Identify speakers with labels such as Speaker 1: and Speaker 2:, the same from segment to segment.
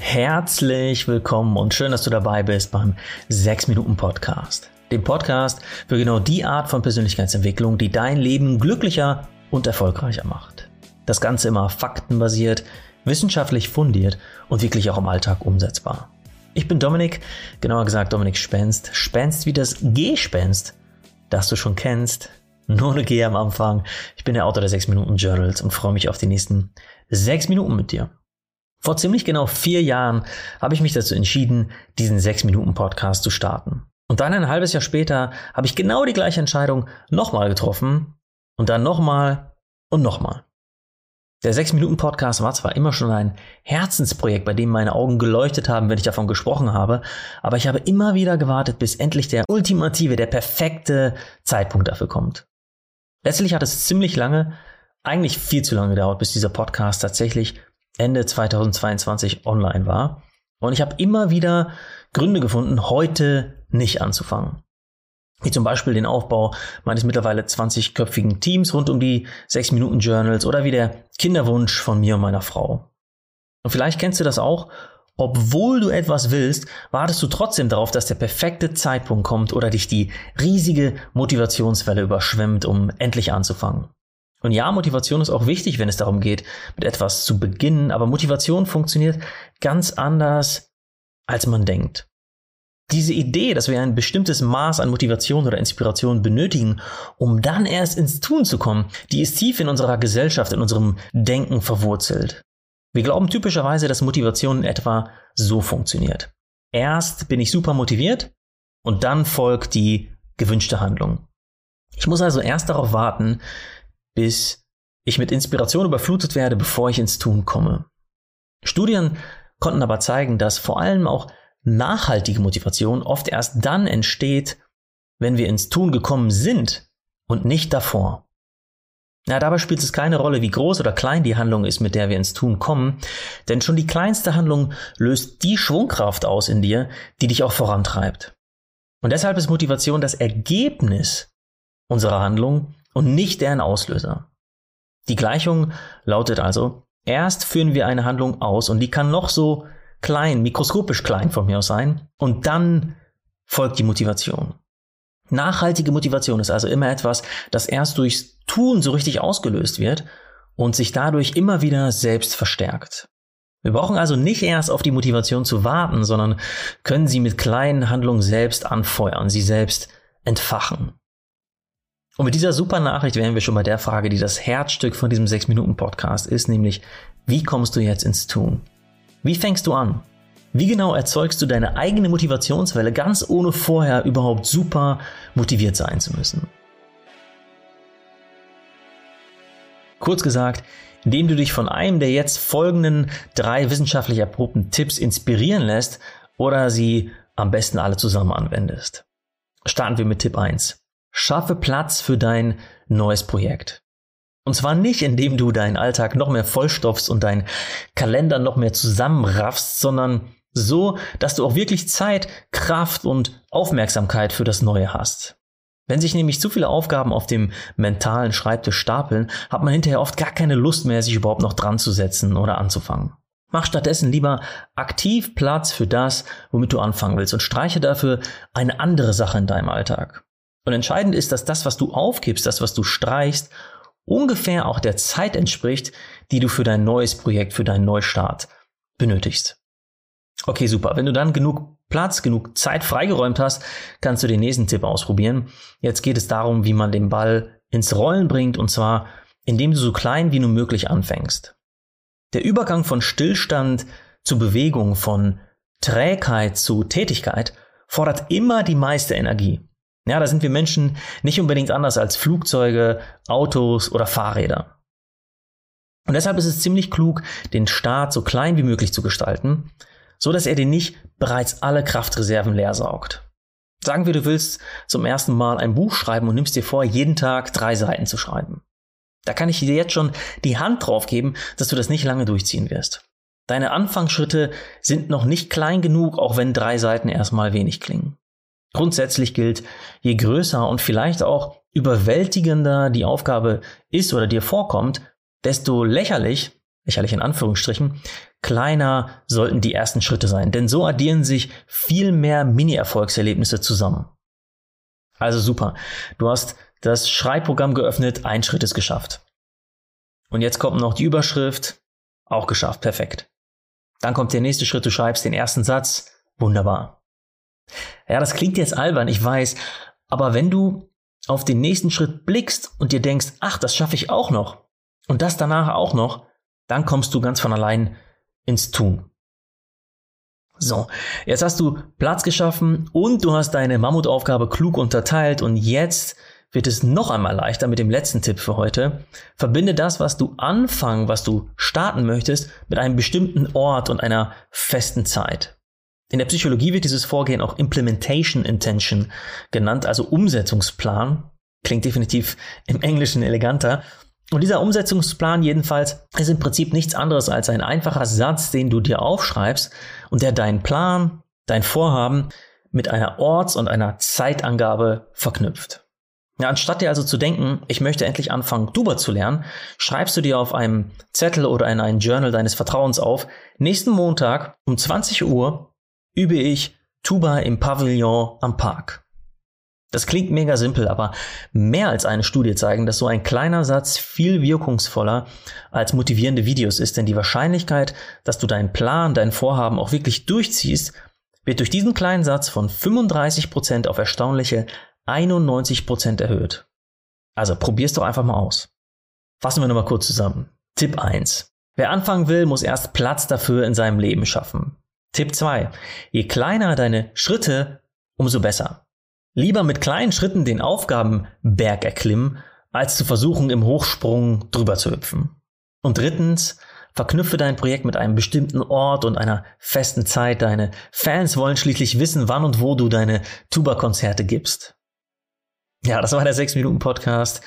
Speaker 1: Herzlich willkommen und schön, dass du dabei bist beim 6 Minuten Podcast. Dem Podcast für genau die Art von Persönlichkeitsentwicklung, die dein Leben glücklicher und erfolgreicher macht. Das Ganze immer faktenbasiert, wissenschaftlich fundiert und wirklich auch im Alltag umsetzbar. Ich bin Dominik, genauer gesagt Dominik Spenst. Spenst wie das Gespenst, das du schon kennst. Nur eine G am Anfang. Ich bin der Autor der 6 Minuten Journals und freue mich auf die nächsten 6 Minuten mit dir. Vor ziemlich genau vier Jahren habe ich mich dazu entschieden, diesen 6 Minuten Podcast zu starten. Und dann ein halbes Jahr später habe ich genau die gleiche Entscheidung nochmal getroffen und dann nochmal und nochmal. Der 6-Minuten-Podcast war zwar immer schon ein Herzensprojekt, bei dem meine Augen geleuchtet haben, wenn ich davon gesprochen habe, aber ich habe immer wieder gewartet, bis endlich der ultimative, der perfekte Zeitpunkt dafür kommt. Letztlich hat es ziemlich lange, eigentlich viel zu lange gedauert, bis dieser Podcast tatsächlich Ende 2022 online war. Und ich habe immer wieder Gründe gefunden, heute nicht anzufangen wie zum Beispiel den Aufbau meines mittlerweile 20-köpfigen Teams rund um die 6-Minuten-Journals oder wie der Kinderwunsch von mir und meiner Frau. Und vielleicht kennst du das auch, obwohl du etwas willst, wartest du trotzdem darauf, dass der perfekte Zeitpunkt kommt oder dich die riesige Motivationswelle überschwemmt, um endlich anzufangen. Und ja, Motivation ist auch wichtig, wenn es darum geht, mit etwas zu beginnen, aber Motivation funktioniert ganz anders, als man denkt. Diese Idee, dass wir ein bestimmtes Maß an Motivation oder Inspiration benötigen, um dann erst ins Tun zu kommen, die ist tief in unserer Gesellschaft, in unserem Denken verwurzelt. Wir glauben typischerweise, dass Motivation in etwa so funktioniert. Erst bin ich super motiviert und dann folgt die gewünschte Handlung. Ich muss also erst darauf warten, bis ich mit Inspiration überflutet werde, bevor ich ins Tun komme. Studien konnten aber zeigen, dass vor allem auch nachhaltige Motivation oft erst dann entsteht, wenn wir ins Tun gekommen sind und nicht davor. Ja, dabei spielt es keine Rolle, wie groß oder klein die Handlung ist, mit der wir ins Tun kommen, denn schon die kleinste Handlung löst die Schwungkraft aus in dir, die dich auch vorantreibt. Und deshalb ist Motivation das Ergebnis unserer Handlung und nicht deren Auslöser. Die Gleichung lautet also, erst führen wir eine Handlung aus und die kann noch so klein, mikroskopisch klein von mir aus sein. Und dann folgt die Motivation. Nachhaltige Motivation ist also immer etwas, das erst durchs Tun so richtig ausgelöst wird und sich dadurch immer wieder selbst verstärkt. Wir brauchen also nicht erst auf die Motivation zu warten, sondern können sie mit kleinen Handlungen selbst anfeuern, sie selbst entfachen. Und mit dieser super Nachricht wären wir schon bei der Frage, die das Herzstück von diesem 6-Minuten-Podcast ist, nämlich, wie kommst du jetzt ins Tun? Wie fängst du an? Wie genau erzeugst du deine eigene Motivationswelle, ganz ohne vorher überhaupt super motiviert sein zu müssen? Kurz gesagt, indem du dich von einem der jetzt folgenden drei wissenschaftlich erprobten Tipps inspirieren lässt oder sie am besten alle zusammen anwendest. Starten wir mit Tipp 1. Schaffe Platz für dein neues Projekt. Und zwar nicht, indem du deinen Alltag noch mehr vollstopfst und deinen Kalender noch mehr zusammenraffst, sondern so, dass du auch wirklich Zeit, Kraft und Aufmerksamkeit für das Neue hast. Wenn sich nämlich zu viele Aufgaben auf dem mentalen Schreibtisch stapeln, hat man hinterher oft gar keine Lust mehr, sich überhaupt noch dran zu setzen oder anzufangen. Mach stattdessen lieber aktiv Platz für das, womit du anfangen willst und streiche dafür eine andere Sache in deinem Alltag. Und entscheidend ist, dass das, was du aufgibst, das, was du streichst, ungefähr auch der Zeit entspricht, die du für dein neues Projekt, für deinen Neustart benötigst. Okay, super. Wenn du dann genug Platz, genug Zeit freigeräumt hast, kannst du den nächsten Tipp ausprobieren. Jetzt geht es darum, wie man den Ball ins Rollen bringt und zwar, indem du so klein wie nur möglich anfängst. Der Übergang von Stillstand zu Bewegung, von Trägheit zu Tätigkeit fordert immer die meiste Energie. Ja, da sind wir Menschen nicht unbedingt anders als Flugzeuge, Autos oder Fahrräder. Und deshalb ist es ziemlich klug, den Start so klein wie möglich zu gestalten, so dass er dir nicht bereits alle Kraftreserven leer saugt. Sagen wir, du willst zum ersten Mal ein Buch schreiben und nimmst dir vor, jeden Tag drei Seiten zu schreiben. Da kann ich dir jetzt schon die Hand drauf geben, dass du das nicht lange durchziehen wirst. Deine Anfangsschritte sind noch nicht klein genug, auch wenn drei Seiten erstmal wenig klingen. Grundsätzlich gilt, je größer und vielleicht auch überwältigender die Aufgabe ist oder dir vorkommt, desto lächerlich, lächerlich in Anführungsstrichen, kleiner sollten die ersten Schritte sein, denn so addieren sich viel mehr Mini-Erfolgserlebnisse zusammen. Also super, du hast das Schreibprogramm geöffnet, ein Schritt ist geschafft. Und jetzt kommt noch die Überschrift, auch geschafft, perfekt. Dann kommt der nächste Schritt, du schreibst den ersten Satz, wunderbar. Ja, das klingt jetzt albern, ich weiß, aber wenn du auf den nächsten Schritt blickst und dir denkst, ach, das schaffe ich auch noch und das danach auch noch, dann kommst du ganz von allein ins Tun. So, jetzt hast du Platz geschaffen und du hast deine Mammutaufgabe klug unterteilt und jetzt wird es noch einmal leichter mit dem letzten Tipp für heute. Verbinde das, was du anfangen, was du starten möchtest, mit einem bestimmten Ort und einer festen Zeit. In der Psychologie wird dieses Vorgehen auch Implementation Intention genannt, also Umsetzungsplan. Klingt definitiv im Englischen eleganter. Und dieser Umsetzungsplan jedenfalls ist im Prinzip nichts anderes als ein einfacher Satz, den du dir aufschreibst und der deinen Plan, dein Vorhaben mit einer Orts- und einer Zeitangabe verknüpft. Ja, anstatt dir also zu denken, ich möchte endlich anfangen, Tuba zu lernen, schreibst du dir auf einem Zettel oder in ein Journal deines Vertrauens auf, nächsten Montag um 20 Uhr übe ich Tuba im Pavillon am Park. Das klingt mega simpel, aber mehr als eine Studie zeigen, dass so ein kleiner Satz viel wirkungsvoller als motivierende Videos ist, denn die Wahrscheinlichkeit, dass du deinen Plan, dein Vorhaben auch wirklich durchziehst, wird durch diesen kleinen Satz von 35% auf erstaunliche 91% erhöht. Also probier's doch einfach mal aus. Fassen wir nochmal kurz zusammen. Tipp 1. Wer anfangen will, muss erst Platz dafür in seinem Leben schaffen. Tipp 2. Je kleiner deine Schritte, umso besser. Lieber mit kleinen Schritten den Aufgabenberg erklimmen, als zu versuchen, im Hochsprung drüber zu hüpfen. Und drittens, verknüpfe dein Projekt mit einem bestimmten Ort und einer festen Zeit. Deine Fans wollen schließlich wissen, wann und wo du deine Tuba-Konzerte gibst. Ja, das war der 6-Minuten-Podcast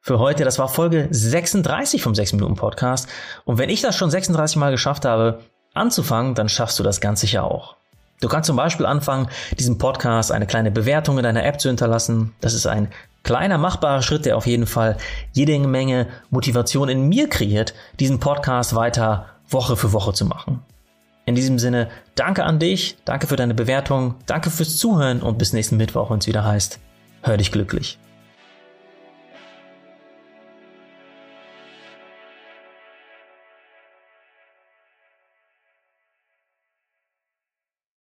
Speaker 1: für heute. Das war Folge 36 vom 6-Minuten-Podcast. Und wenn ich das schon 36 Mal geschafft habe, anzufangen, dann schaffst du das ganz sicher auch. Du kannst zum Beispiel anfangen, diesem Podcast eine kleine Bewertung in deiner App zu hinterlassen. Das ist ein kleiner machbarer Schritt, der auf jeden Fall jede Menge Motivation in mir kreiert, diesen Podcast weiter Woche für Woche zu machen. In diesem Sinne, danke an dich, danke für deine Bewertung, danke fürs Zuhören und bis nächsten Mittwoch, wenn es wieder heißt, hör dich glücklich.